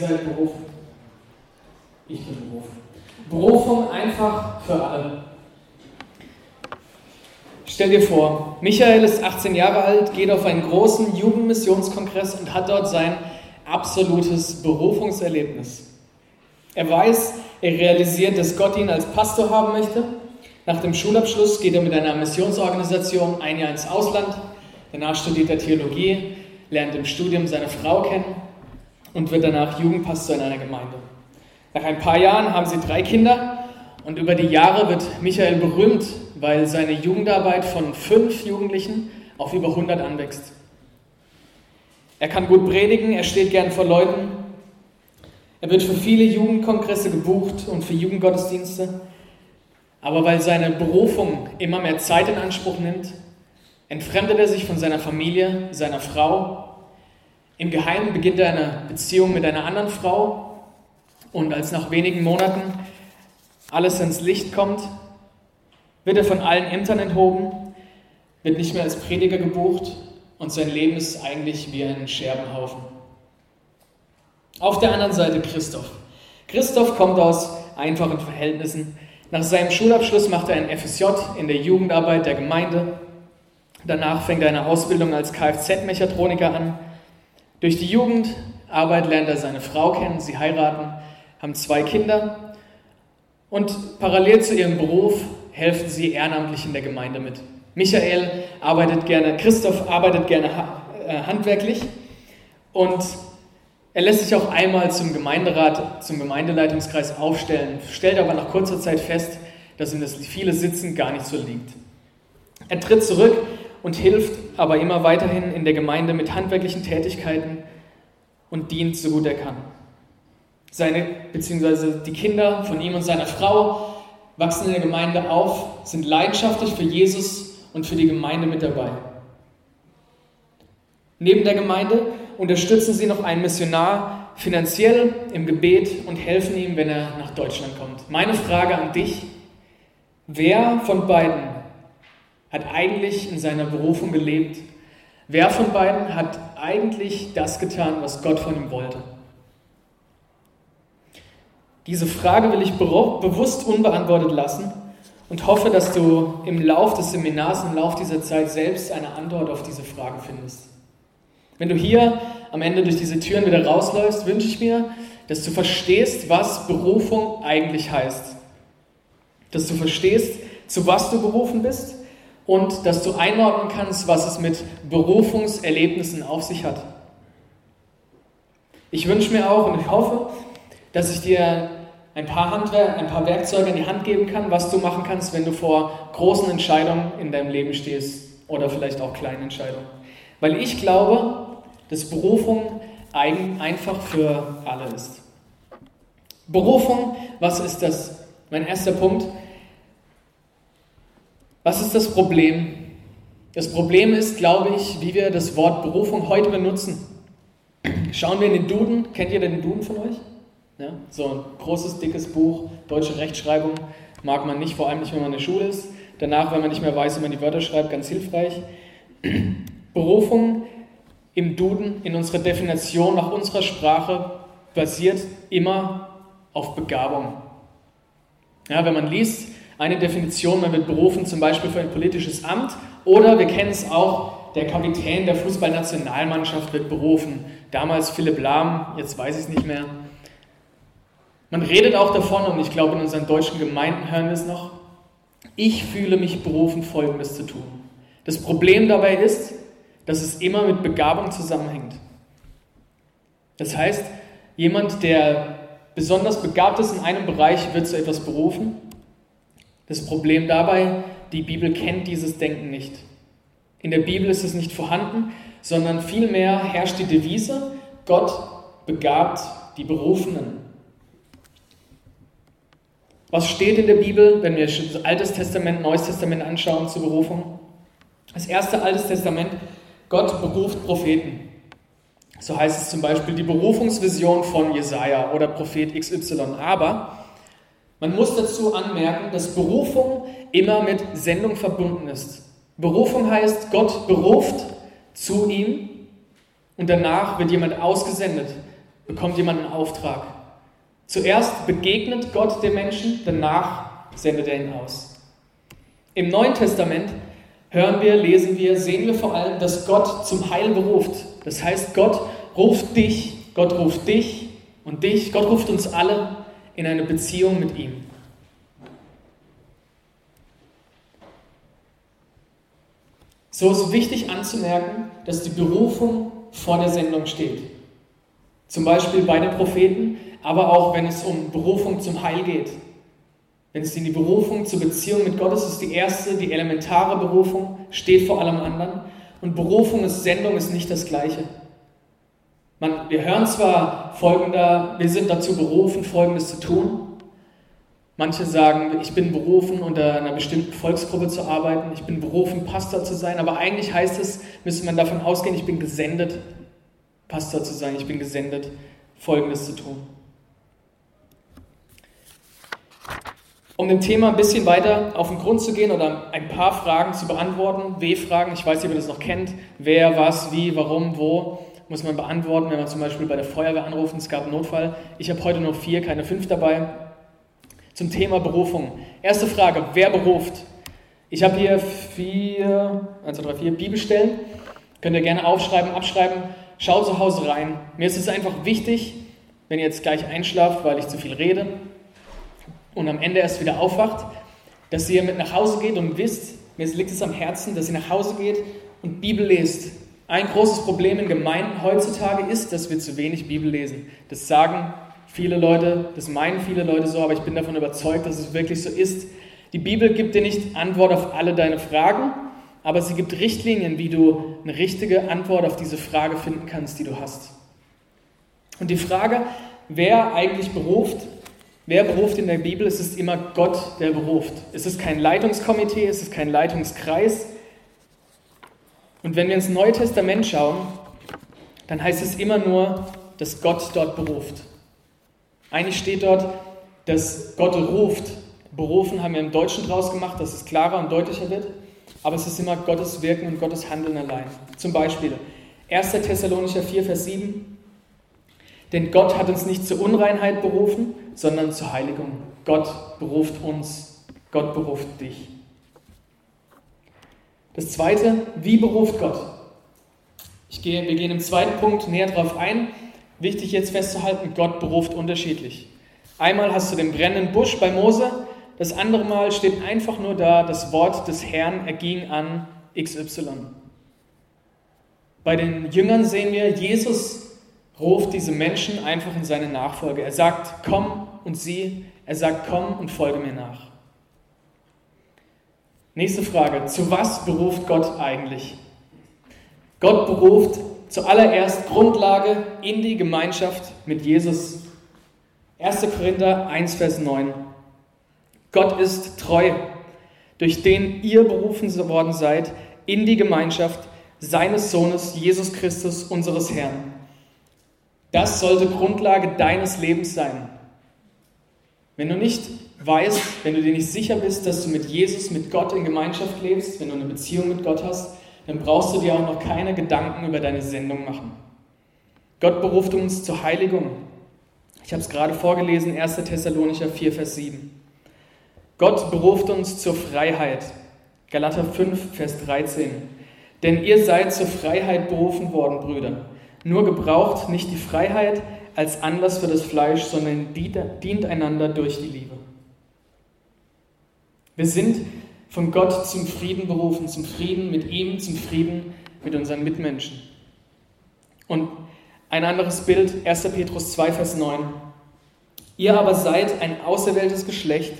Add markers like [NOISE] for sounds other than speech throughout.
Seid berufen. Ich bin berufen. Berufung einfach für alle. Stell dir vor, Michael ist 18 Jahre alt, geht auf einen großen Jugendmissionskongress und hat dort sein absolutes Berufungserlebnis. Er weiß, er realisiert, dass Gott ihn als Pastor haben möchte. Nach dem Schulabschluss geht er mit einer Missionsorganisation ein Jahr ins Ausland. Danach studiert er Theologie, lernt im Studium seine Frau kennen und wird danach Jugendpastor in einer Gemeinde. Nach ein paar Jahren haben sie drei Kinder und über die Jahre wird Michael berühmt, weil seine Jugendarbeit von fünf Jugendlichen auf über 100 anwächst. Er kann gut predigen, er steht gern vor Leuten. Er wird für viele Jugendkongresse gebucht und für Jugendgottesdienste. Aber weil seine Berufung immer mehr Zeit in Anspruch nimmt, entfremdet er sich von seiner Familie, seiner Frau. Im Geheimen beginnt er eine Beziehung mit einer anderen Frau. Und als nach wenigen Monaten alles ins Licht kommt, wird er von allen Ämtern enthoben, wird nicht mehr als Prediger gebucht und sein Leben ist eigentlich wie ein Scherbenhaufen. Auf der anderen Seite Christoph. Christoph kommt aus einfachen Verhältnissen. Nach seinem Schulabschluss macht er ein FSJ in der Jugendarbeit der Gemeinde. Danach fängt er eine Ausbildung als Kfz-Mechatroniker an. Durch die Jugendarbeit lernt er seine Frau kennen, sie heiraten, haben zwei Kinder und parallel zu ihrem Beruf helfen sie ehrenamtlich in der Gemeinde mit. Michael arbeitet gerne, Christoph arbeitet gerne handwerklich und er lässt sich auch einmal zum Gemeinderat, zum Gemeindeleitungskreis aufstellen, stellt aber nach kurzer Zeit fest, dass ihm das viele Sitzen gar nicht so liegt. Er tritt zurück und hilft aber immer weiterhin in der Gemeinde mit handwerklichen Tätigkeiten und dient so gut er kann. Seine, beziehungsweise die Kinder von ihm und seiner Frau wachsen in der Gemeinde auf, sind leidenschaftlich für Jesus und für die Gemeinde mit dabei. Neben der Gemeinde unterstützen sie noch einen Missionar finanziell im Gebet und helfen ihm, wenn er nach Deutschland kommt. Meine Frage an dich, wer von beiden hat eigentlich in seiner Berufung gelebt? Wer von beiden hat eigentlich das getan, was Gott von ihm wollte? Diese Frage will ich bewusst unbeantwortet lassen und hoffe, dass du im Lauf des Seminars, im Lauf dieser Zeit selbst eine Antwort auf diese Frage findest. Wenn du hier am Ende durch diese Türen wieder rausläufst, wünsche ich mir, dass du verstehst, was Berufung eigentlich heißt. Dass du verstehst, zu was du berufen bist und dass du einordnen kannst, was es mit Berufungserlebnissen auf sich hat. Ich wünsche mir auch und ich hoffe, dass ich dir ein paar Handwerk, ein paar Werkzeuge in die Hand geben kann, was du machen kannst, wenn du vor großen Entscheidungen in deinem Leben stehst oder vielleicht auch kleinen Entscheidungen. Weil ich glaube, dass Berufung einfach für alle ist. Berufung, was ist das? Mein erster Punkt. Was ist das Problem? Das Problem ist, glaube ich, wie wir das Wort Berufung heute benutzen. Schauen wir in den Duden. Kennt ihr den Duden von euch? Ja, so ein großes, dickes Buch, deutsche Rechtschreibung, mag man nicht, vor allem nicht, wenn man in der Schule ist. Danach, wenn man nicht mehr weiß, wie man die Wörter schreibt, ganz hilfreich. [CLEARS THROAT] Berufung im Duden, in unserer Definition nach unserer Sprache, basiert immer auf Begabung. Ja, wenn man liest, eine Definition, man wird berufen zum Beispiel für ein politisches Amt oder wir kennen es auch, der Kapitän der Fußballnationalmannschaft wird berufen. Damals Philipp Lahm, jetzt weiß ich es nicht mehr. Man redet auch davon, und ich glaube, in unseren deutschen Gemeinden hören wir es noch, ich fühle mich berufen, Folgendes zu tun. Das Problem dabei ist, dass es immer mit Begabung zusammenhängt. Das heißt, jemand, der besonders begabt ist in einem Bereich, wird zu etwas berufen Das Problem dabei, die Bibel kennt dieses Denken nicht. In der Bibel ist es nicht vorhanden, sondern vielmehr herrscht die Devise, Gott begabt die Berufenen. Was steht in der Bibel, wenn wir das Altes Testament, Neues Testament anschauen zur Berufung? Das erste Altes Testament, Gott beruft Propheten. So heißt es zum Beispiel die Berufungsvision von Jesaja oder Prophet XY. Aber man muss dazu anmerken, dass Berufung immer mit Sendung verbunden ist. Berufung heißt, Gott beruft zu ihm und danach wird jemand ausgesendet, bekommt jemand einen Auftrag. Zuerst begegnet Gott dem Menschen, danach sendet er ihn aus. Im Neuen Testament hören wir, lesen wir, sehen wir vor allem, dass Gott zum Heil beruft. Das heißt, Gott ruft dich, Gott ruft dich und dich, Gott ruft uns alle in eine Beziehung mit ihm. So ist wichtig anzumerken, dass die Berufung vor der Sendung steht. Zum Beispiel bei den Propheten, aber auch wenn es um Berufung zum Heil geht. Wenn es in die Berufung zur Beziehung mit Gott ist, ist die erste, die elementare Berufung, steht vor allem anderen. Und Berufung ist Sendung ist nicht das Gleiche. Man, wir hören zwar folgender, wir sind dazu berufen, Folgendes zu tun. Manche sagen, ich bin berufen, unter einer bestimmten Volksgruppe zu arbeiten, ich bin berufen, Pastor zu sein, aber eigentlich heißt es, müsste man davon ausgehen, ich bin gesendet, Pastor zu sein, ich bin gesendet, Folgendes zu tun. Um dem Thema ein bisschen weiter auf den Grund zu gehen oder ein paar Fragen zu beantworten, W-Fragen, ich weiß nicht, ob ihr das noch kennt, wer, was, wie, warum, wo, muss man beantworten, wenn man zum Beispiel bei der Feuerwehr anruft es gab einen Notfall. Ich habe heute nur vier, keine fünf dabei. Zum Thema Berufung. Erste Frage, wer beruft? Ich habe hier vier, eins, zwei, drei, vier Bibelstellen. Könnt ihr gerne aufschreiben, abschreiben. Schaut zu Hause rein. Mir ist es einfach wichtig, wenn ihr jetzt gleich einschlaft, weil ich zu viel rede, und am Ende erst wieder aufwacht, dass ihr mit nach Hause geht und wisst, mir liegt es am Herzen, dass ihr nach Hause geht und Bibel lest. Ein großes Problem in Gemeinden heutzutage ist, dass wir zu wenig Bibel lesen. Das sagen viele Leute, das meinen viele Leute so, aber ich bin davon überzeugt, dass es wirklich so ist. Die Bibel gibt dir nicht Antwort auf alle deine Fragen, aber sie gibt Richtlinien, wie du eine richtige Antwort auf diese Frage finden kannst, die du hast. Und die Frage, wer eigentlich beruft, Wer beruft in der Bibel? Es ist immer Gott, der beruft. Es ist kein Leitungskomitee, es ist kein Leitungskreis. Und wenn wir ins Neue Testament schauen, dann heißt es immer nur, dass Gott dort beruft. Eigentlich steht dort, dass Gott ruft. Berufen haben wir im Deutschen draus gemacht, dass es klarer und deutlicher wird. Aber es ist immer Gottes Wirken und Gottes Handeln allein. Zum Beispiel 1. Thessalonicher 4, Vers 7. Denn Gott hat uns nicht zur Unreinheit berufen, sondern zur Heiligung. Gott beruft uns, Gott beruft dich. Das zweite, wie beruft Gott? Ich gehe, wir gehen im zweiten Punkt näher darauf ein. Wichtig jetzt festzuhalten, Gott beruft unterschiedlich. Einmal hast du den brennenden Busch bei Mose, das andere Mal steht einfach nur da, das Wort des Herrn erging an XY. Bei den Jüngern sehen wir, Jesus ruft diese Menschen einfach in seine Nachfolge. Er sagt, komm und sieh. Er sagt, komm und folge mir nach. Nächste Frage. Zu was beruft Gott eigentlich? Gott beruft zuallererst Grundlage in die Gemeinschaft mit Jesus. 1. Korinther 1, Vers 9. Gott ist treu, durch den ihr berufen worden seid in die Gemeinschaft seines Sohnes Jesus Christus, unseres Herrn das sollte Grundlage deines Lebens sein. Wenn du nicht weißt, wenn du dir nicht sicher bist, dass du mit Jesus, mit Gott in Gemeinschaft lebst, wenn du eine Beziehung mit Gott hast, dann brauchst du dir auch noch keine Gedanken über deine Sendung machen. Gott beruft uns zur Heiligung. Ich habe es gerade vorgelesen, 1. Thessalonicher 4, Vers 7. Gott beruft uns zur Freiheit. Galater 5, Vers 13. Denn ihr seid zur Freiheit berufen worden, Brüder. Nur gebraucht nicht die Freiheit als Anlass für das Fleisch, sondern dient einander durch die Liebe. Wir sind von Gott zum Frieden berufen, zum Frieden mit ihm, zum Frieden mit unseren Mitmenschen. Und ein anderes Bild, 1. Petrus 2, Vers 9. Ihr aber seid ein auserwähltes Geschlecht,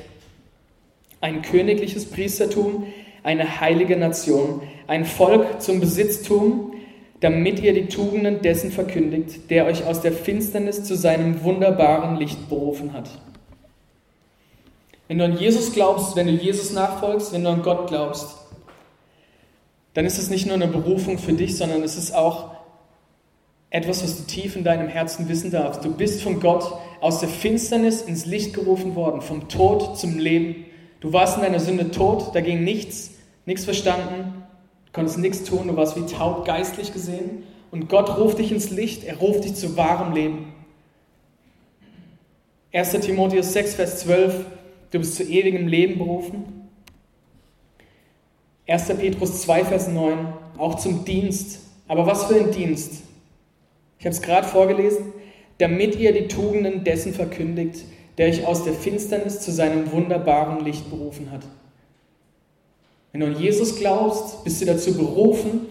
ein königliches Priestertum, eine heilige Nation, ein Volk zum Besitztum, damit ihr die Tugenden dessen verkündigt, der euch aus der Finsternis zu seinem wunderbaren Licht berufen hat. Wenn du an Jesus glaubst, wenn du Jesus nachfolgst, wenn du an Gott glaubst, dann ist es nicht nur eine Berufung für dich, sondern es ist auch etwas, was du tief in deinem Herzen wissen darfst. Du bist von Gott aus der Finsternis ins Licht gerufen worden, vom Tod zum Leben. Du warst in deiner Sünde tot, da ging nichts, nichts verstanden, du konntest nichts tun, du warst wie taub geistlich gesehen. Und Gott ruft dich ins Licht, er ruft dich zu wahrem Leben. 1. Timotheus 6, Vers 12, du bist zu ewigem Leben berufen. 1. Petrus 2, Vers 9, auch zum Dienst. Aber was für ein Dienst? Ich habe es gerade vorgelesen, damit ihr die Tugenden dessen verkündigt, der euch aus der Finsternis zu seinem wunderbaren Licht berufen hat. Wenn du an Jesus glaubst, bist du dazu berufen,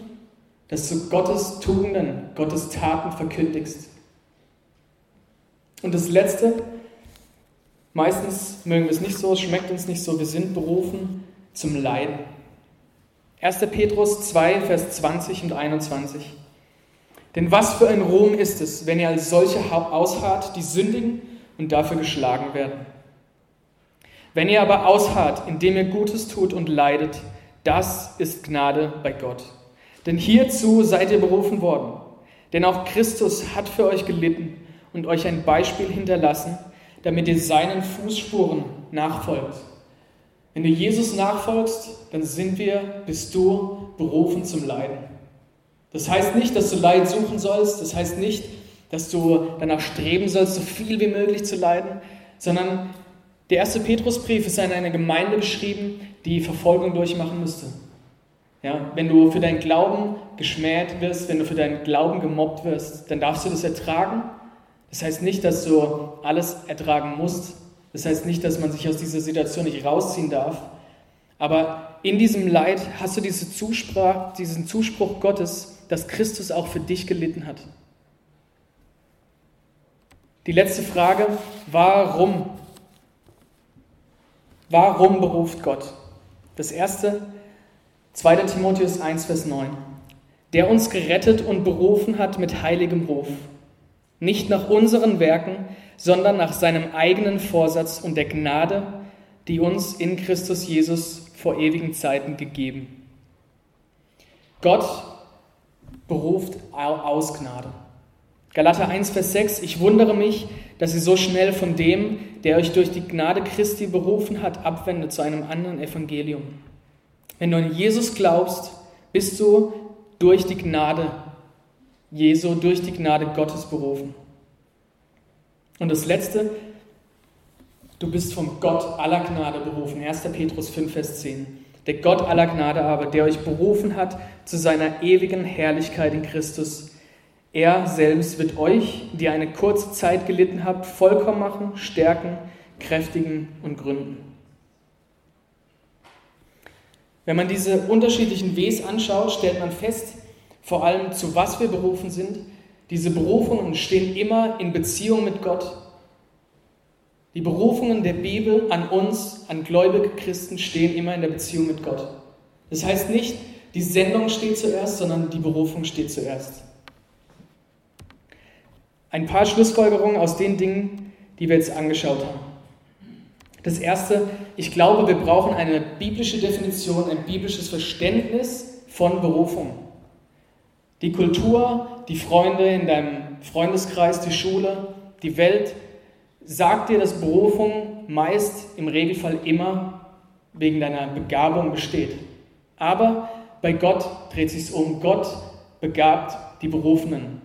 dass du Gottes Tugenden, Gottes Taten verkündigst. Und das Letzte, meistens mögen wir es nicht so, es schmeckt uns nicht so, wir sind berufen zum Leiden. 1. Petrus 2, Vers 20 und 21. Denn was für ein Ruhm ist es, wenn ihr als solche ausharrt, die sündigen und dafür geschlagen werden. Wenn ihr aber ausharrt, indem ihr Gutes tut und leidet, das ist Gnade bei Gott. Denn hierzu seid ihr berufen worden. Denn auch Christus hat für euch gelitten und euch ein Beispiel hinterlassen, damit ihr seinen Fußspuren nachfolgt. Wenn du Jesus nachfolgst, dann sind wir, bist du berufen zum Leiden. Das heißt nicht, dass du Leid suchen sollst, das heißt nicht, dass du danach streben sollst, so viel wie möglich zu leiden, sondern der erste Petrusbrief ist an eine Gemeinde geschrieben, die Verfolgung durchmachen müsste. Ja, wenn du für deinen Glauben geschmäht wirst, wenn du für deinen Glauben gemobbt wirst, dann darfst du das ertragen. Das heißt nicht, dass du alles ertragen musst. Das heißt nicht, dass man sich aus dieser Situation nicht rausziehen darf. Aber in diesem Leid hast du diese Zusprach, diesen Zuspruch Gottes, dass Christus auch für dich gelitten hat. Die letzte Frage, warum? Warum beruft Gott? Das erste, 2. Timotheus 1, Vers 9. Der uns gerettet und berufen hat mit heiligem Ruf. Nicht nach unseren Werken, sondern nach seinem eigenen Vorsatz und der Gnade, die uns in Christus Jesus vor ewigen Zeiten gegeben. Gott beruft aus Gnade. Galater 1, Vers 6, ich wundere mich, dass ihr so schnell von dem, der euch durch die Gnade Christi berufen hat, abwendet zu einem anderen Evangelium. Wenn du an Jesus glaubst, bist du durch die Gnade Jesu, durch die Gnade Gottes berufen. Und das Letzte, du bist vom Gott aller Gnade berufen. 1. Petrus 5, Vers 10. Der Gott aller Gnade aber, der euch berufen hat zu seiner ewigen Herrlichkeit in Christus. Er selbst wird euch, die eine kurze Zeit gelitten habt, vollkommen machen, stärken, kräftigen und gründen. Wenn man diese unterschiedlichen Ws anschaut, stellt man fest, vor allem zu was wir berufen sind. Diese Berufungen stehen immer in Beziehung mit Gott. Die Berufungen der Bibel an uns, an gläubige Christen, stehen immer in der Beziehung mit Gott. Das heißt nicht, die Sendung steht zuerst, sondern die Berufung steht zuerst. Ein paar Schlussfolgerungen aus den Dingen, die wir jetzt angeschaut haben. Das erste, ich glaube, wir brauchen eine biblische Definition, ein biblisches Verständnis von Berufung. Die Kultur, die Freunde in deinem Freundeskreis, die Schule, die Welt sagt dir, dass Berufung meist im Regelfall immer wegen deiner Begabung besteht. Aber bei Gott dreht sich um. Gott begabt die Berufenen.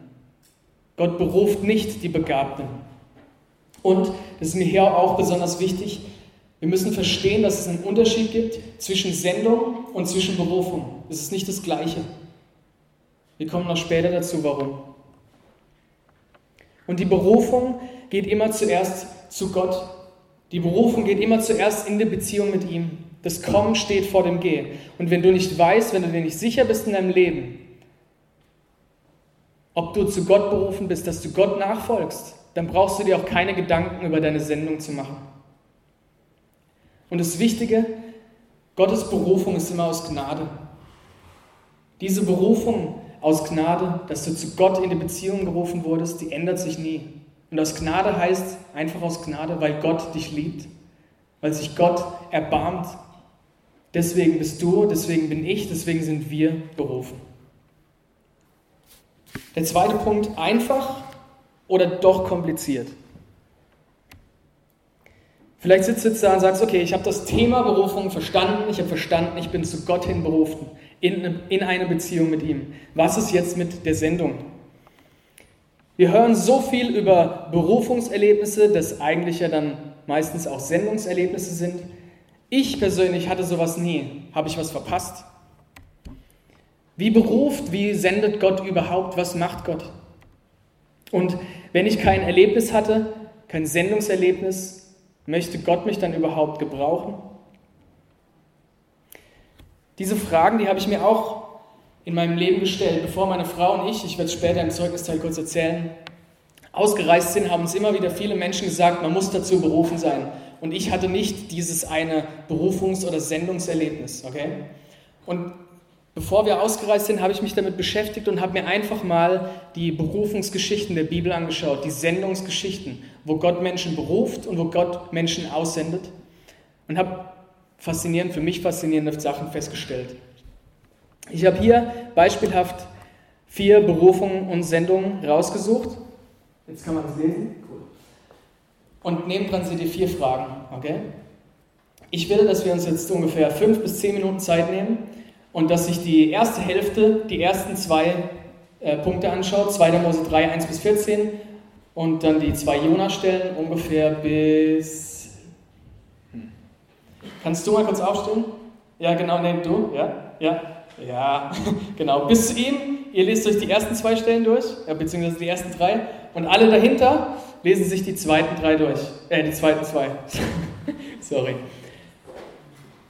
Gott beruft nicht die Begabten. Und, das ist mir hier auch besonders wichtig, wir müssen verstehen, dass es einen Unterschied gibt zwischen Sendung und zwischen Berufung. Es ist nicht das Gleiche. Wir kommen noch später dazu, warum. Und die Berufung geht immer zuerst zu Gott. Die Berufung geht immer zuerst in die Beziehung mit ihm. Das Kommen steht vor dem Gehen. Und wenn du nicht weißt, wenn du dir nicht sicher bist in deinem Leben, ob du zu Gott berufen bist, dass du Gott nachfolgst, dann brauchst du dir auch keine Gedanken über deine Sendung zu machen. Und das Wichtige, Gottes Berufung ist immer aus Gnade. Diese Berufung aus Gnade, dass du zu Gott in die Beziehung gerufen wurdest, die ändert sich nie. Und aus Gnade heißt einfach aus Gnade, weil Gott dich liebt, weil sich Gott erbarmt. Deswegen bist du, deswegen bin ich, deswegen sind wir berufen. Der zweite Punkt, einfach oder doch kompliziert. Vielleicht sitzt du jetzt da und sagst, okay, ich habe das Thema Berufung verstanden, ich habe verstanden, ich bin zu Gott hin berufen, in, in eine Beziehung mit ihm. Was ist jetzt mit der Sendung? Wir hören so viel über Berufungserlebnisse, das eigentlich ja dann meistens auch Sendungserlebnisse sind. Ich persönlich hatte sowas nie. Habe ich was verpasst? Wie beruft, wie sendet Gott überhaupt? Was macht Gott? Und wenn ich kein Erlebnis hatte, kein Sendungserlebnis, Möchte Gott mich dann überhaupt gebrauchen? Diese Fragen, die habe ich mir auch in meinem Leben gestellt, bevor meine Frau und ich, ich werde es später im Zeugnisteil kurz erzählen, ausgereist sind, haben uns immer wieder viele Menschen gesagt, man muss dazu berufen sein. Und ich hatte nicht dieses eine Berufungs- oder Sendungserlebnis, okay? Und Bevor wir ausgereist sind, habe ich mich damit beschäftigt und habe mir einfach mal die Berufungsgeschichten der Bibel angeschaut, die Sendungsgeschichten, wo Gott Menschen beruft und wo Gott Menschen aussendet und habe faszinierend, für mich faszinierende Sachen festgestellt. Ich habe hier beispielhaft vier Berufungen und Sendungen rausgesucht. Jetzt kann man das lesen. Cool. Und neben dran sind die vier Fragen, okay? Ich will, dass wir uns jetzt ungefähr fünf bis zehn Minuten Zeit nehmen und dass sich die erste Hälfte, die ersten zwei äh, Punkte anschaut, 2. Mose 3, 1 bis 14 und dann die zwei Jona-Stellen ungefähr bis... Kannst du mal kurz aufstehen? Ja, genau, nee, du, ja, ja, ja, [LAUGHS] genau, bis zu ihm. Ihr lest euch die ersten zwei Stellen durch, ja, beziehungsweise die ersten drei und alle dahinter lesen sich die zweiten drei durch, äh, die zweiten zwei. [LAUGHS] Sorry.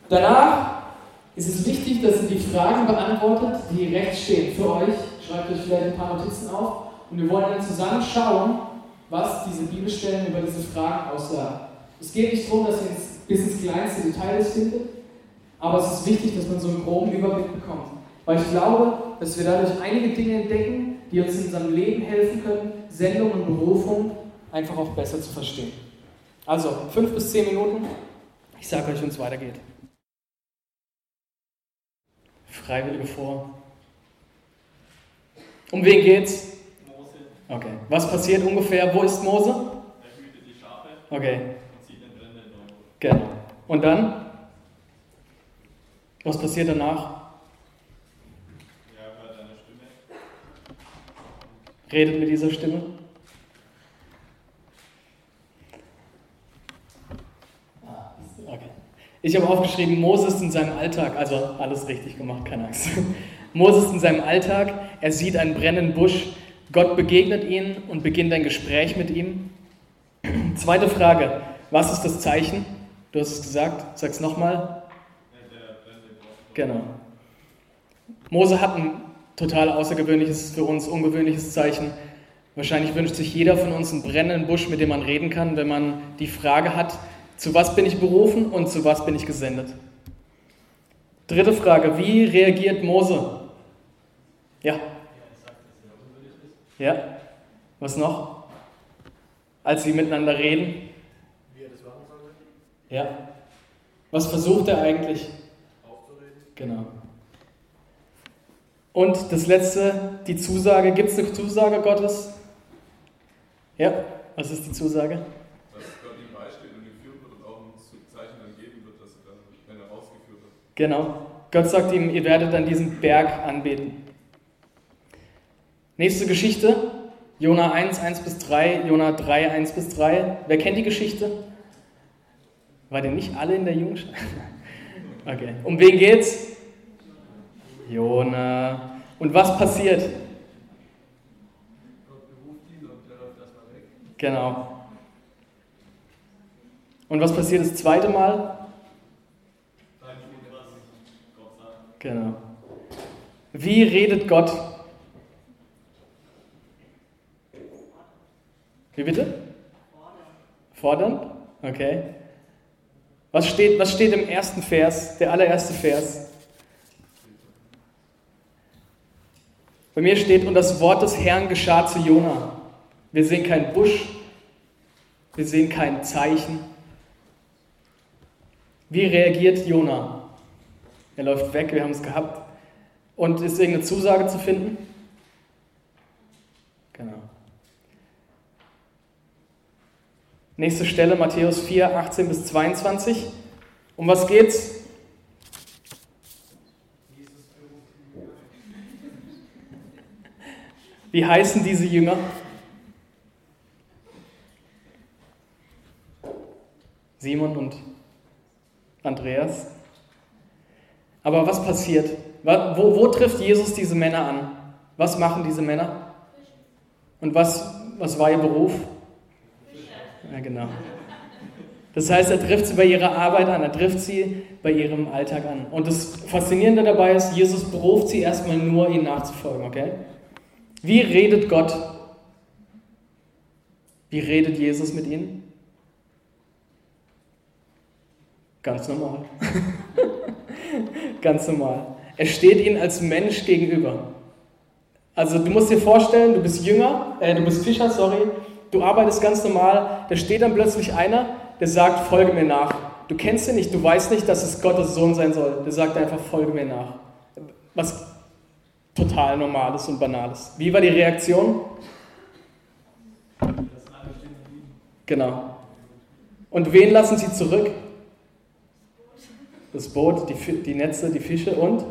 Danach ist es wichtig, dass ihr die Fragen beantwortet, die rechts stehen für euch. Schreibt euch vielleicht ein paar Notizen auf. Und wir wollen dann zusammen schauen, was diese Bibelstellen über diese Fragen aussagen. Es geht nicht darum, dass ihr es bis ins kleinste Detail findet, aber es ist wichtig, dass man so einen groben Überblick bekommt. Weil ich glaube, dass wir dadurch einige Dinge entdecken, die uns in unserem Leben helfen können, Sendung und Berufung einfach auch besser zu verstehen. Also, fünf bis zehn Minuten. Ich sage euch, wenn es weitergeht. Freiwillige vor. Um wen geht's? Mose. Okay. Was passiert ungefähr? Wo ist Mose? Er hütet die Schafe. Okay. Und sieht den brennenden Genau. Und dann? Was passiert danach? Redet mit dieser Stimme. Ich habe aufgeschrieben, Moses in seinem Alltag, also alles richtig gemacht, keine Angst. [LAUGHS] Moses in seinem Alltag, er sieht einen brennenden Busch, Gott begegnet ihn und beginnt ein Gespräch mit ihm. Zweite Frage, was ist das Zeichen? Du hast es gesagt, sag es nochmal. Genau. Mose hat ein total außergewöhnliches, für uns ungewöhnliches Zeichen. Wahrscheinlich wünscht sich jeder von uns einen brennenden Busch, mit dem man reden kann, wenn man die Frage hat, zu was bin ich berufen und zu was bin ich gesendet? Dritte Frage, wie reagiert Mose? Ja. Ja. Was noch? Als sie miteinander reden? Wie er das machen soll? Ja. Was versucht er eigentlich? Aufzureden. Genau. Und das letzte, die Zusage. Gibt es eine Zusage Gottes? Ja. Was ist die Zusage? Genau. Gott sagt ihm, ihr werdet an diesem Berg anbeten. Nächste Geschichte. Jona 1, 1 bis 3, Jona 3, 1 bis 3. Wer kennt die Geschichte? War denn nicht alle in der Jungschar? [LAUGHS] Okay. Um wen geht's? Jona. Und was passiert? Genau. Und was passiert das zweite Mal? Genau. Wie redet Gott? Wie bitte? Fordern. Okay. Was steht, was steht im ersten Vers, der allererste Vers? Bei mir steht, und das Wort des Herrn geschah zu Jona. Wir sehen keinen Busch, wir sehen kein Zeichen. Wie reagiert Jona? Er läuft weg, wir haben es gehabt. Und ist irgendeine Zusage zu finden? Genau. Nächste Stelle, Matthäus 4, 18 bis 22. Um was geht's? Wie heißen diese Jünger? Simon und Andreas. Aber was passiert? Wo, wo, trifft Jesus diese Männer an? Was machen diese Männer? Und was, was war ihr Beruf? Ja, genau. Das heißt, er trifft sie bei ihrer Arbeit an, er trifft sie bei ihrem Alltag an. Und das Faszinierende dabei ist, Jesus beruft sie erstmal nur, ihnen nachzufolgen, okay? Wie redet Gott? Wie redet Jesus mit ihnen? Ganz normal. [LAUGHS] Ganz normal. Er steht ihnen als Mensch gegenüber. Also du musst dir vorstellen, du bist Jünger, äh, du bist Fischer, sorry, du arbeitest ganz normal, da steht dann plötzlich einer, der sagt, folge mir nach. Du kennst ihn nicht, du weißt nicht, dass es Gottes Sohn sein soll. Der sagt einfach, folge mir nach. Was total Normales und Banales. Wie war die Reaktion? Genau. Und wen lassen sie zurück? Das Boot, die, die Netze, die Fische und?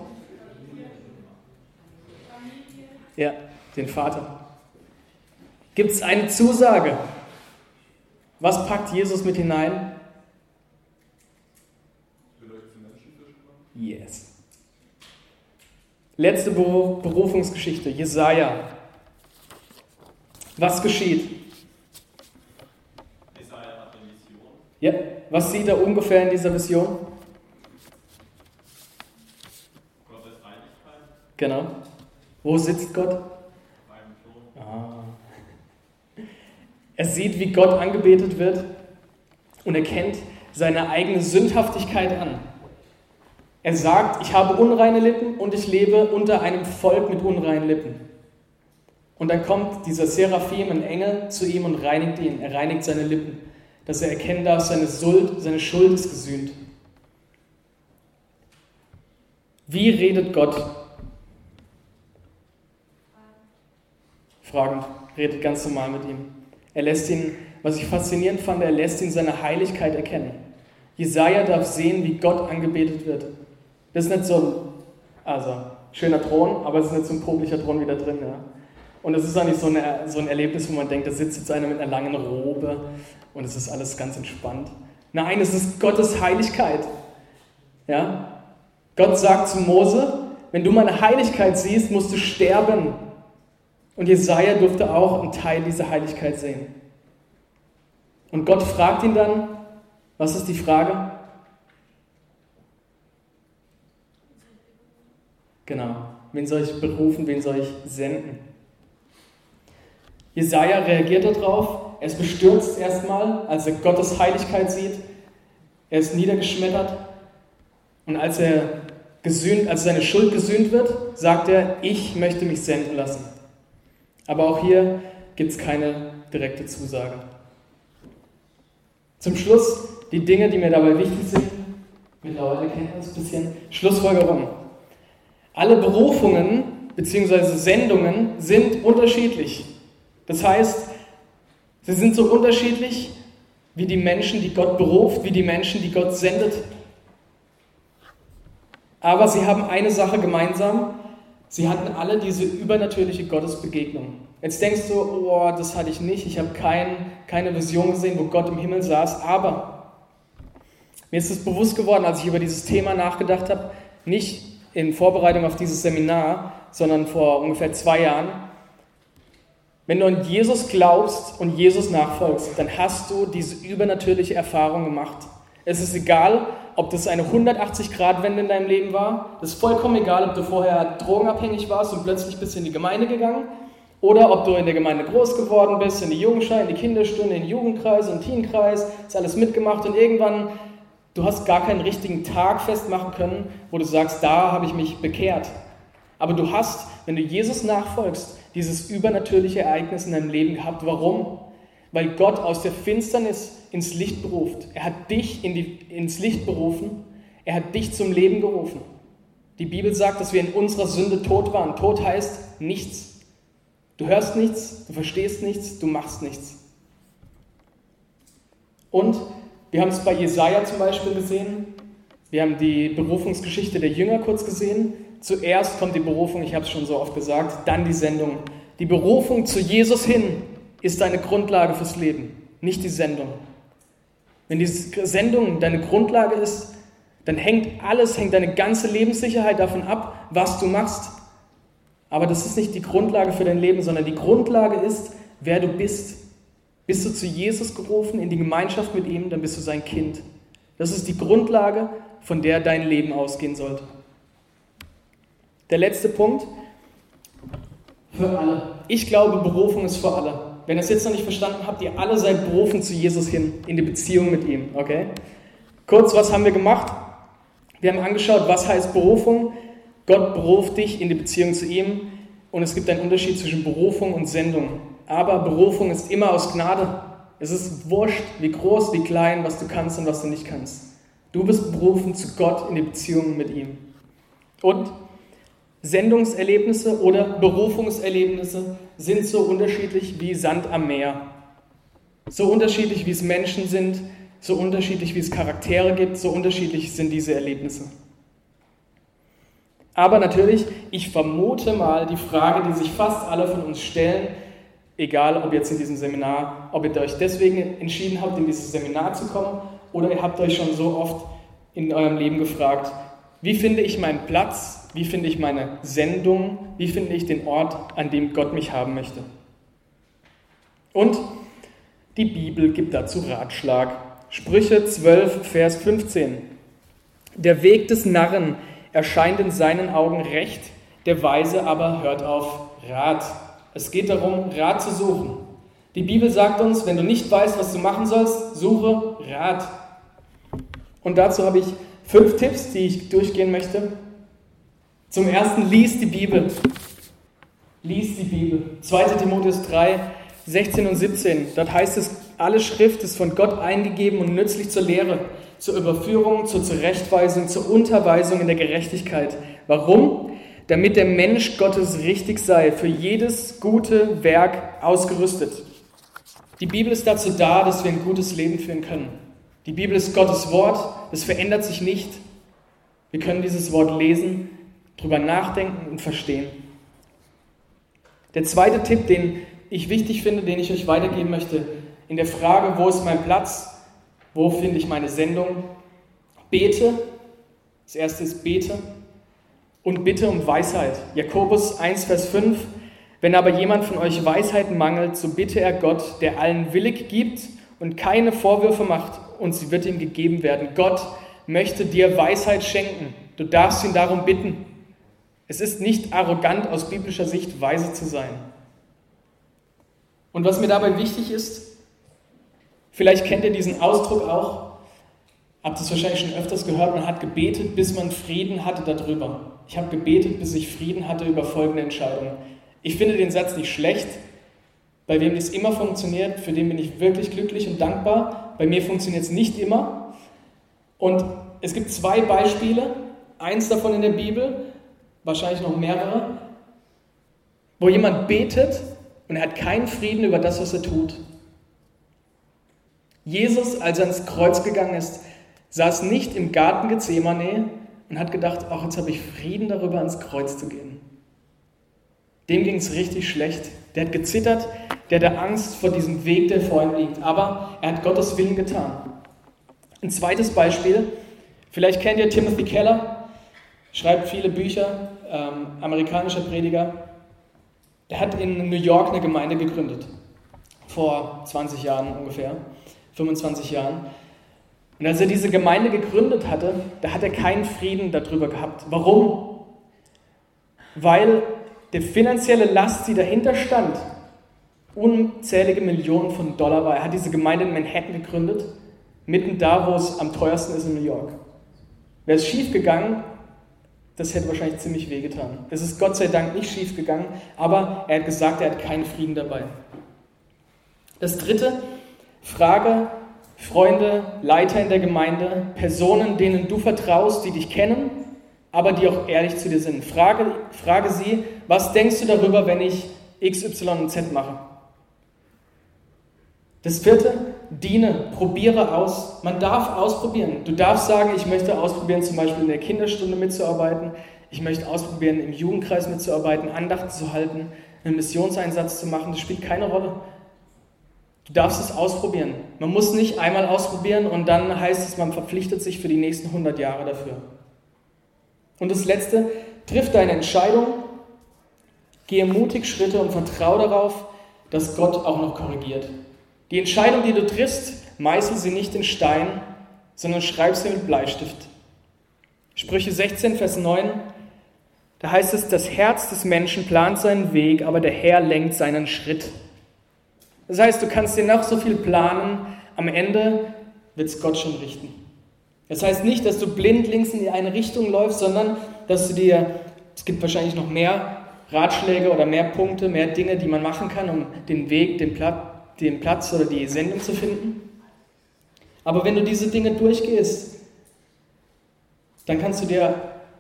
Ja, den Vater. Gibt es eine Zusage? Was packt Jesus mit hinein? Yes. Letzte Berufungsgeschichte, Jesaja. Was geschieht? Jesaja hat eine Vision. Ja, was sieht er ungefähr in dieser Vision? Genau. Wo sitzt Gott? Er sieht, wie Gott angebetet wird und erkennt seine eigene Sündhaftigkeit an. Er sagt, ich habe unreine Lippen und ich lebe unter einem Volk mit unreinen Lippen. Und dann kommt dieser Seraphim, ein Engel, zu ihm und reinigt ihn. Er reinigt seine Lippen, dass er erkennen darf, seine Schuld, seine Schuld ist gesühnt. Wie redet Gott fragend, redet ganz normal mit ihm. Er lässt ihn, was ich faszinierend fand, er lässt ihn seine Heiligkeit erkennen. Jesaja darf sehen, wie Gott angebetet wird. Das ist nicht so ein, also, schöner Thron, aber es ist nicht so ein publicher Thron wie da drin. Ja. Und es ist auch nicht so, eine, so ein Erlebnis, wo man denkt, da sitzt jetzt einer mit einer langen Robe und es ist alles ganz entspannt. Nein, es ist Gottes Heiligkeit. Ja? Gott sagt zu Mose, wenn du meine Heiligkeit siehst, musst du sterben. Und Jesaja durfte auch einen Teil dieser Heiligkeit sehen. Und Gott fragt ihn dann, was ist die Frage? Genau, wen soll ich berufen, wen soll ich senden? Jesaja reagiert darauf, er ist bestürzt erstmal, als er Gottes Heiligkeit sieht. Er ist niedergeschmettert. Und als er gesühnt, als seine Schuld gesühnt wird, sagt er, ich möchte mich senden lassen. Aber auch hier gibt es keine direkte Zusage. Zum Schluss die Dinge, die mir dabei wichtig sind. Mittlerweile kennt man es ein bisschen. Schlussfolgerung. Alle Berufungen bzw. Sendungen sind unterschiedlich. Das heißt, sie sind so unterschiedlich wie die Menschen, die Gott beruft, wie die Menschen, die Gott sendet. Aber sie haben eine Sache gemeinsam, Sie hatten alle diese übernatürliche Gottesbegegnung. Jetzt denkst du, oh, das hatte ich nicht, ich habe kein, keine Vision gesehen, wo Gott im Himmel saß, aber mir ist es bewusst geworden, als ich über dieses Thema nachgedacht habe, nicht in Vorbereitung auf dieses Seminar, sondern vor ungefähr zwei Jahren. Wenn du an Jesus glaubst und Jesus nachfolgst, dann hast du diese übernatürliche Erfahrung gemacht. Es ist egal, ob das eine 180-Grad-Wende in deinem Leben war. Das ist vollkommen egal, ob du vorher drogenabhängig warst und plötzlich bist du in die Gemeinde gegangen. Oder ob du in der Gemeinde groß geworden bist, in die Jugendschei, in die Kinderstunde, in den Jugendkreis, den Teenkreis, hast alles mitgemacht und irgendwann Du hast gar keinen richtigen Tag festmachen können, wo du sagst, da habe ich mich bekehrt. Aber du hast, wenn du Jesus nachfolgst, dieses übernatürliche Ereignis in deinem Leben gehabt. Warum? Weil Gott aus der Finsternis ins Licht beruft. Er hat dich in die, ins Licht berufen. Er hat dich zum Leben gerufen. Die Bibel sagt, dass wir in unserer Sünde tot waren. Tod heißt nichts. Du hörst nichts, du verstehst nichts, du machst nichts. Und wir haben es bei Jesaja zum Beispiel gesehen. Wir haben die Berufungsgeschichte der Jünger kurz gesehen. Zuerst kommt die Berufung, ich habe es schon so oft gesagt, dann die Sendung. Die Berufung zu Jesus hin ist deine Grundlage fürs Leben, nicht die Sendung. Wenn die Sendung deine Grundlage ist, dann hängt alles, hängt deine ganze Lebenssicherheit davon ab, was du machst. Aber das ist nicht die Grundlage für dein Leben, sondern die Grundlage ist, wer du bist. Bist du zu Jesus gerufen, in die Gemeinschaft mit ihm, dann bist du sein Kind. Das ist die Grundlage, von der dein Leben ausgehen sollte. Der letzte Punkt. Für alle. Ich glaube, Berufung ist für alle. Wenn ihr es jetzt noch nicht verstanden habt, ihr alle seid berufen zu Jesus hin, in die Beziehung mit ihm. Okay? Kurz, was haben wir gemacht? Wir haben angeschaut, was heißt Berufung. Gott beruft dich in die Beziehung zu ihm und es gibt einen Unterschied zwischen Berufung und Sendung. Aber Berufung ist immer aus Gnade. Es ist wurscht, wie groß, wie klein, was du kannst und was du nicht kannst. Du bist berufen zu Gott in die Beziehung mit ihm. Und Sendungserlebnisse oder Berufungserlebnisse sind so unterschiedlich wie Sand am Meer. So unterschiedlich wie es Menschen sind, so unterschiedlich wie es Charaktere gibt, so unterschiedlich sind diese Erlebnisse. Aber natürlich, ich vermute mal, die Frage, die sich fast alle von uns stellen, egal ob jetzt in diesem Seminar, ob ihr euch deswegen entschieden habt, in dieses Seminar zu kommen, oder ihr habt euch schon so oft in eurem Leben gefragt, wie finde ich meinen Platz, wie finde ich meine Sendung, wie finde ich den Ort, an dem Gott mich haben möchte. Und die Bibel gibt dazu Ratschlag. Sprüche 12, Vers 15. Der Weg des Narren erscheint in seinen Augen recht, der Weise aber hört auf Rat. Es geht darum, Rat zu suchen. Die Bibel sagt uns, wenn du nicht weißt, was du machen sollst, suche Rat. Und dazu habe ich fünf Tipps, die ich durchgehen möchte. Zum ersten, lies die Bibel. Lies die Bibel. 2. Timotheus 3, 16 und 17. Dort heißt es, alle Schrift ist von Gott eingegeben und nützlich zur Lehre, zur Überführung, zur Zurechtweisung, zur Unterweisung in der Gerechtigkeit. Warum? Damit der Mensch Gottes richtig sei, für jedes gute Werk ausgerüstet. Die Bibel ist dazu da, dass wir ein gutes Leben führen können. Die Bibel ist Gottes Wort, es verändert sich nicht. Wir können dieses Wort lesen, drüber nachdenken und verstehen. Der zweite Tipp, den ich wichtig finde, den ich euch weitergeben möchte, in der Frage, wo ist mein Platz, wo finde ich meine Sendung, bete. Das erste ist bete und bitte um Weisheit. Jakobus 1, Vers 5. Wenn aber jemand von euch Weisheit mangelt, so bitte er Gott, der allen willig gibt und keine Vorwürfe macht, und sie wird ihm gegeben werden. Gott möchte dir Weisheit schenken. Du darfst ihn darum bitten. Es ist nicht arrogant aus biblischer Sicht, weise zu sein. Und was mir dabei wichtig ist, vielleicht kennt ihr diesen Ausdruck auch, habt es wahrscheinlich schon öfters gehört, man hat gebetet, bis man Frieden hatte darüber. Ich habe gebetet, bis ich Frieden hatte über folgende Entscheidungen. Ich finde den Satz nicht schlecht. Bei wem das immer funktioniert, für den bin ich wirklich glücklich und dankbar. Bei mir funktioniert es nicht immer. Und es gibt zwei Beispiele, eins davon in der Bibel, wahrscheinlich noch mehrere, wo jemand betet und er hat keinen Frieden über das, was er tut. Jesus, als er ans Kreuz gegangen ist, saß nicht im Garten Gethsemane und hat gedacht, ach, jetzt habe ich Frieden darüber, ans Kreuz zu gehen. Dem ging es richtig schlecht. Der hat gezittert, der hatte Angst vor diesem Weg, der vor ihm liegt. Aber er hat Gottes Willen getan. Ein zweites Beispiel, vielleicht kennt ihr Timothy Keller, schreibt viele Bücher, ähm, amerikanischer Prediger. Er hat in New York eine Gemeinde gegründet, vor 20 Jahren ungefähr, 25 Jahren. Und als er diese Gemeinde gegründet hatte, da hat er keinen Frieden darüber gehabt. Warum? Weil die finanzielle Last, die dahinter stand, unzählige Millionen von Dollar war. Er hat diese Gemeinde in Manhattan gegründet Mitten da, wo es am teuersten ist in New York. Wäre es schief gegangen, das hätte wahrscheinlich ziemlich wehgetan. Es ist Gott sei Dank nicht schief gegangen, aber er hat gesagt, er hat keinen Frieden dabei. Das dritte, frage Freunde, Leiter in der Gemeinde, Personen, denen du vertraust, die dich kennen, aber die auch ehrlich zu dir sind. Frage, frage sie, was denkst du darüber, wenn ich X, Y und Z mache? Das vierte, diene, probiere aus. Man darf ausprobieren. Du darfst sagen, ich möchte ausprobieren, zum Beispiel in der Kinderstunde mitzuarbeiten. Ich möchte ausprobieren, im Jugendkreis mitzuarbeiten, Andachten zu halten, einen Missionseinsatz zu machen. Das spielt keine Rolle. Du darfst es ausprobieren. Man muss nicht einmal ausprobieren und dann heißt es, man verpflichtet sich für die nächsten 100 Jahre dafür. Und das Letzte, triff deine Entscheidung, gehe mutig Schritte und vertraue darauf, dass Gott auch noch korrigiert. Die Entscheidung, die du triffst, meißel sie nicht in Stein, sondern schreib sie mit Bleistift. Sprüche 16, Vers 9, da heißt es, das Herz des Menschen plant seinen Weg, aber der Herr lenkt seinen Schritt. Das heißt, du kannst dir noch so viel planen, am Ende wird es Gott schon richten. Das heißt nicht, dass du blind links in eine Richtung läufst, sondern dass du dir, es gibt wahrscheinlich noch mehr Ratschläge oder mehr Punkte, mehr Dinge, die man machen kann, um den Weg, den, Platz, den Platz oder die Sendung zu finden. Aber wenn du diese Dinge durchgehst, dann kannst du dir,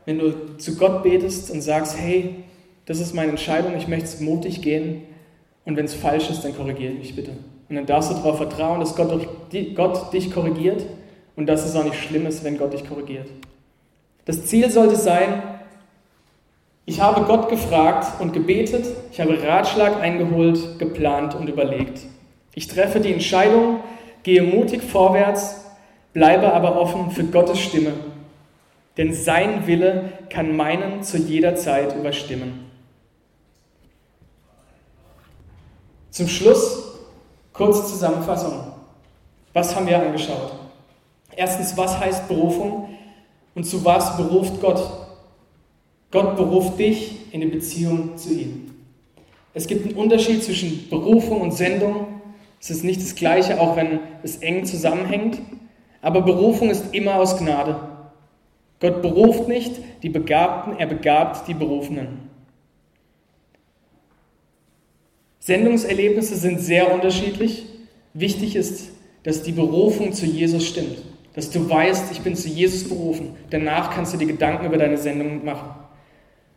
wenn du zu Gott betest und sagst, hey, das ist meine Entscheidung, ich möchte mutig gehen, und wenn es falsch ist, dann korrigiere mich bitte. Und dann darfst du darauf vertrauen, dass Gott, Gott dich korrigiert und dass es auch nicht schlimm ist, wenn Gott dich korrigiert. Das Ziel sollte sein, ich habe Gott gefragt und gebetet, ich habe Ratschlag eingeholt, geplant und überlegt. Ich treffe die Entscheidung, gehe mutig vorwärts, bleibe aber offen für Gottes Stimme, denn sein Wille kann meinen zu jeder Zeit überstimmen. Zum Schluss kurze Zusammenfassung. Was haben wir angeschaut? Erstens, was heißt Berufung und zu was beruft Gott? Gott beruft dich in die Beziehung zu ihm. Es gibt einen Unterschied zwischen Berufung und Sendung. Es ist nicht das Gleiche, auch wenn es eng zusammenhängt. Aber Berufung ist immer aus Gnade. Gott beruft nicht die Begabten, er begabt die Berufenen. Sendungserlebnisse sind sehr unterschiedlich. Wichtig ist, dass die Berufung zu Jesus stimmt. Dass du weißt, ich bin zu Jesus berufen. Danach kannst du dir Gedanken über deine Sendung machen.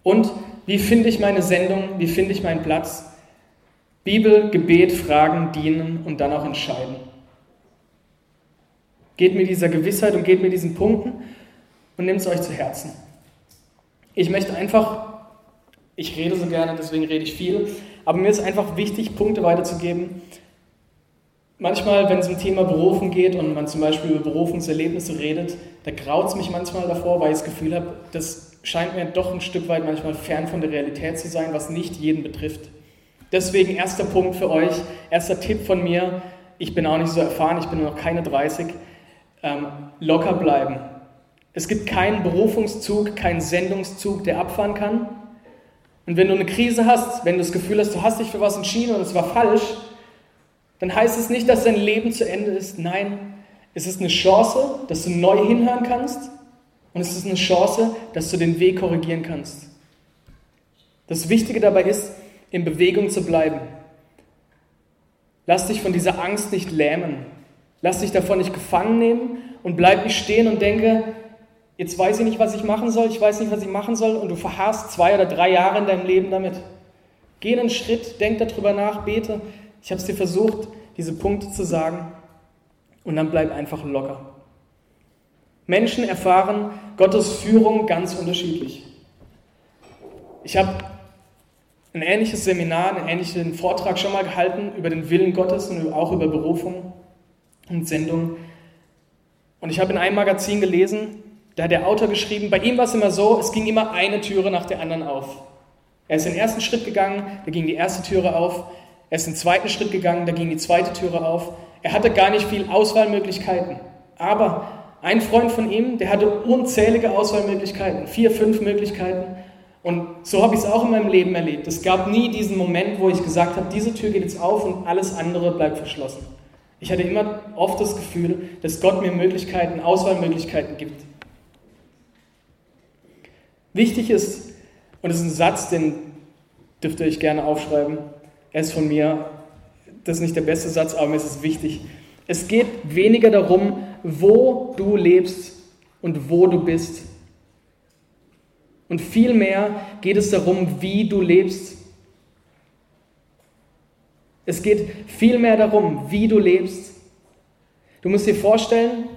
Und wie finde ich meine Sendung? Wie finde ich meinen Platz? Bibel, Gebet, Fragen, Dienen und dann auch entscheiden. Geht mir dieser Gewissheit und geht mir diesen Punkten und nehmt es euch zu Herzen. Ich möchte einfach, ich rede so gerne, deswegen rede ich viel, aber mir ist einfach wichtig, Punkte weiterzugeben. Manchmal, wenn es um Thema Berufung geht und man zum Beispiel über Berufungserlebnisse redet, da graut es mich manchmal davor, weil ich das Gefühl habe, das scheint mir doch ein Stück weit manchmal fern von der Realität zu sein, was nicht jeden betrifft. Deswegen erster Punkt für euch, erster Tipp von mir, ich bin auch nicht so erfahren, ich bin noch keine 30, ähm, locker bleiben. Es gibt keinen Berufungszug, keinen Sendungszug, der abfahren kann. Und wenn du eine Krise hast, wenn du das Gefühl hast, du hast dich für was entschieden und es war falsch, dann heißt es nicht, dass dein Leben zu Ende ist. Nein, es ist eine Chance, dass du neu hinhören kannst und es ist eine Chance, dass du den Weg korrigieren kannst. Das Wichtige dabei ist, in Bewegung zu bleiben. Lass dich von dieser Angst nicht lähmen. Lass dich davon nicht gefangen nehmen und bleib nicht stehen und denke, jetzt weiß ich nicht, was ich machen soll, ich weiß nicht, was ich machen soll und du verharrst zwei oder drei Jahre in deinem Leben damit. Geh einen Schritt, denk darüber nach, bete. Ich habe es dir versucht, diese Punkte zu sagen und dann bleib einfach locker. Menschen erfahren Gottes Führung ganz unterschiedlich. Ich habe ein ähnliches Seminar, einen ähnlichen Vortrag schon mal gehalten über den Willen Gottes und auch über Berufung und Sendung. Und ich habe in einem Magazin gelesen, da hat der Autor geschrieben, bei ihm war es immer so, es ging immer eine Türe nach der anderen auf. Er ist den ersten Schritt gegangen, da ging die erste Türe auf. Er ist den zweiten Schritt gegangen, da ging die zweite Türe auf. Er hatte gar nicht viel Auswahlmöglichkeiten. Aber ein Freund von ihm, der hatte unzählige Auswahlmöglichkeiten, vier, fünf Möglichkeiten. Und so habe ich es auch in meinem Leben erlebt. Es gab nie diesen Moment, wo ich gesagt habe, diese Tür geht jetzt auf und alles andere bleibt verschlossen. Ich hatte immer oft das Gefühl, dass Gott mir Möglichkeiten, Auswahlmöglichkeiten gibt. Wichtig ist, und es ist ein Satz, den dürft ihr euch gerne aufschreiben, er ist von mir, das ist nicht der beste Satz, aber mir ist es wichtig. Es geht weniger darum, wo du lebst und wo du bist. Und vielmehr geht es darum, wie du lebst. Es geht vielmehr darum, wie du lebst. Du musst dir vorstellen,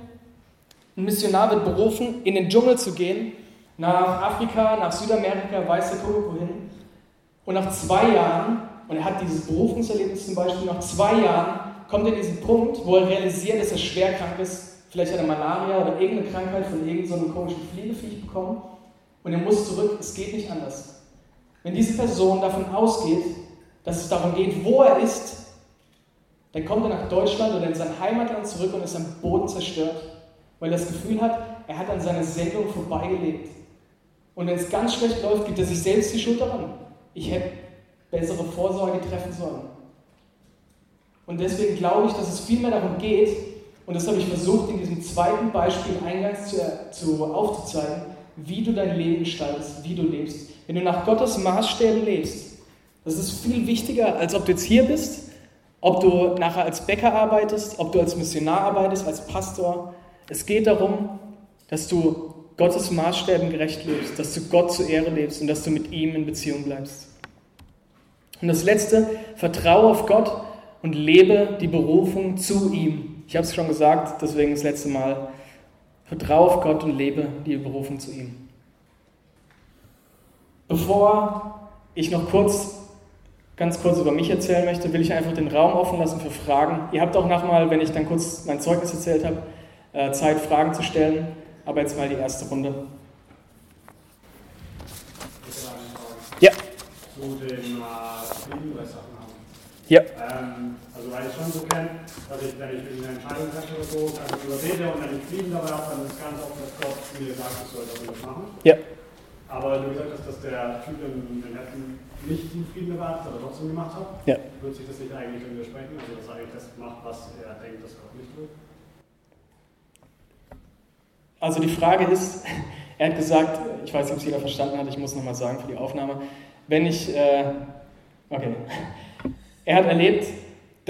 ein Missionar wird berufen, in den Dschungel zu gehen, nach Afrika, nach Südamerika, weiß der Kuckuck wohin. Und nach zwei Jahren, und er hat dieses Berufungserlebnis zum Beispiel, nach zwei Jahren kommt er in diesen Punkt, wo er realisiert, dass er schwer krank ist. Vielleicht hat er Malaria oder irgendeine Krankheit von irgendeinem komischen Fliegeviech bekommen. Und er muss zurück, es geht nicht anders. Wenn diese Person davon ausgeht, dass es darum geht, wo er ist, dann kommt er nach Deutschland oder in sein Heimatland zurück und ist am Boden zerstört, weil er das Gefühl hat, er hat an seiner Sendung vorbeigelebt. Und wenn es ganz schlecht läuft, gibt er sich selbst die Schuld daran. Ich hätte bessere Vorsorge treffen sollen. Und deswegen glaube ich, dass es viel mehr darum geht, und das habe ich versucht in diesem zweiten Beispiel eingangs zu, zu, aufzuzeigen, wie du dein Leben gestaltest, wie du lebst. Wenn du nach Gottes Maßstäben lebst, das ist viel wichtiger, als ob du jetzt hier bist, ob du nachher als Bäcker arbeitest, ob du als Missionar arbeitest, als Pastor. Es geht darum, dass du Gottes Maßstäben gerecht lebst, dass du Gott zur Ehre lebst und dass du mit ihm in Beziehung bleibst. Und das Letzte, vertraue auf Gott und lebe die Berufung zu ihm. Ich habe es schon gesagt, deswegen das letzte Mal. Vertraue auf Gott und lebe die Berufung zu ihm. Bevor ich noch kurz, ganz kurz über mich erzählen möchte, will ich einfach den Raum offen lassen für Fragen. Ihr habt auch nochmal, wenn ich dann kurz mein Zeugnis erzählt habe, äh, Zeit, Fragen zu stellen. Aber jetzt mal die erste Runde. Ja. Zu dem äh. Ja. Ähm, also weil ich schon so kenne, dass ich, wenn ich eine Entscheidung treffe oder so, dann überrede und wenn ich Frieden dabei habe, dann ist ganz oft, dass Gott mir sagt, ich soll das machen. Ja. Aber du gesagt hast, dass der Typ in Manhattan nicht den Frieden erwartet, aber trotzdem gemacht hat. Ja. Wird sich das nicht eigentlich widersprechen? Also, dass er eigentlich das macht, was er denkt, dass Gott nicht will? Also, die Frage ist, [LAUGHS] er hat gesagt, ich weiß nicht, ob es jeder verstanden hat, ich muss nochmal sagen für die Aufnahme, wenn ich, äh, okay, [LAUGHS] er hat erlebt,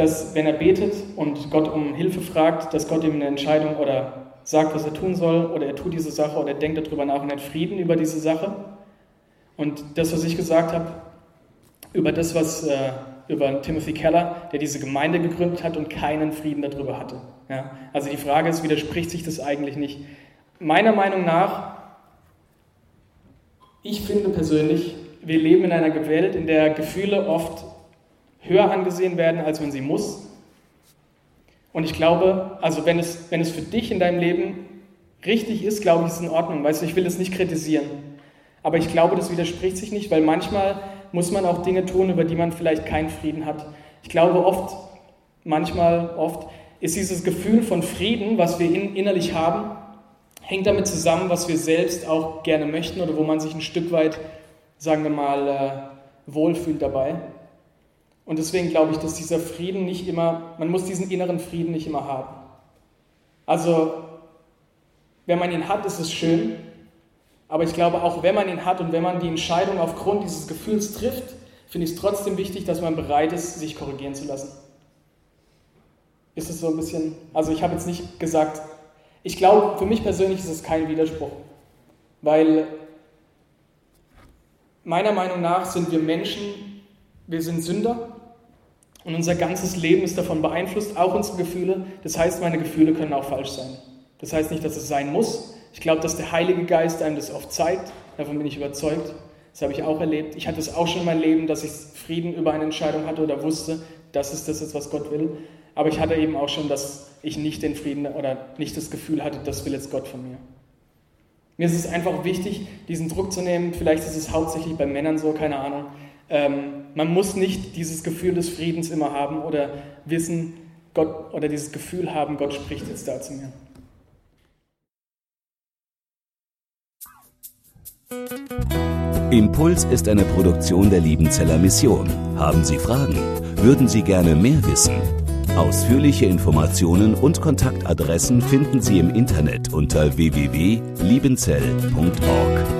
dass wenn er betet und Gott um Hilfe fragt, dass Gott ihm eine Entscheidung oder sagt, was er tun soll, oder er tut diese Sache, oder er denkt darüber nach und hat Frieden über diese Sache. Und das, was ich gesagt habe, über das, was äh, über Timothy Keller, der diese Gemeinde gegründet hat und keinen Frieden darüber hatte. Ja? Also die Frage ist, widerspricht sich das eigentlich nicht? Meiner Meinung nach, ich finde persönlich, wir leben in einer Welt, in der Gefühle oft höher angesehen werden, als man sie muss. Und ich glaube, also wenn es, wenn es für dich in deinem Leben richtig ist, glaube ich, ist es in Ordnung. Weißt du, ich will es nicht kritisieren. Aber ich glaube, das widerspricht sich nicht, weil manchmal muss man auch Dinge tun, über die man vielleicht keinen Frieden hat. Ich glaube oft, manchmal oft, ist dieses Gefühl von Frieden, was wir in, innerlich haben, hängt damit zusammen, was wir selbst auch gerne möchten oder wo man sich ein Stück weit, sagen wir mal, äh, wohlfühlt dabei. Und deswegen glaube ich, dass dieser Frieden nicht immer, man muss diesen inneren Frieden nicht immer haben. Also, wenn man ihn hat, ist es schön, aber ich glaube, auch wenn man ihn hat und wenn man die Entscheidung aufgrund dieses Gefühls trifft, finde ich es trotzdem wichtig, dass man bereit ist, sich korrigieren zu lassen. Ist es so ein bisschen, also ich habe jetzt nicht gesagt, ich glaube, für mich persönlich ist es kein Widerspruch, weil meiner Meinung nach sind wir Menschen, wir sind Sünder und unser ganzes Leben ist davon beeinflusst, auch unsere Gefühle. Das heißt, meine Gefühle können auch falsch sein. Das heißt nicht, dass es sein muss. Ich glaube, dass der Heilige Geist einem das oft zeigt. Davon bin ich überzeugt. Das habe ich auch erlebt. Ich hatte es auch schon in meinem Leben, dass ich Frieden über eine Entscheidung hatte oder wusste, das ist das, was Gott will. Aber ich hatte eben auch schon, dass ich nicht den Frieden oder nicht das Gefühl hatte, das will jetzt Gott von mir. Mir ist es einfach wichtig, diesen Druck zu nehmen. Vielleicht ist es hauptsächlich bei Männern so, keine Ahnung. Ähm, man muss nicht dieses Gefühl des Friedens immer haben oder wissen, Gott oder dieses Gefühl haben, Gott spricht jetzt da zu mir. Impuls ist eine Produktion der Liebenzeller Mission. Haben Sie Fragen? Würden Sie gerne mehr wissen? Ausführliche Informationen und Kontaktadressen finden Sie im Internet unter www.liebenzell.org.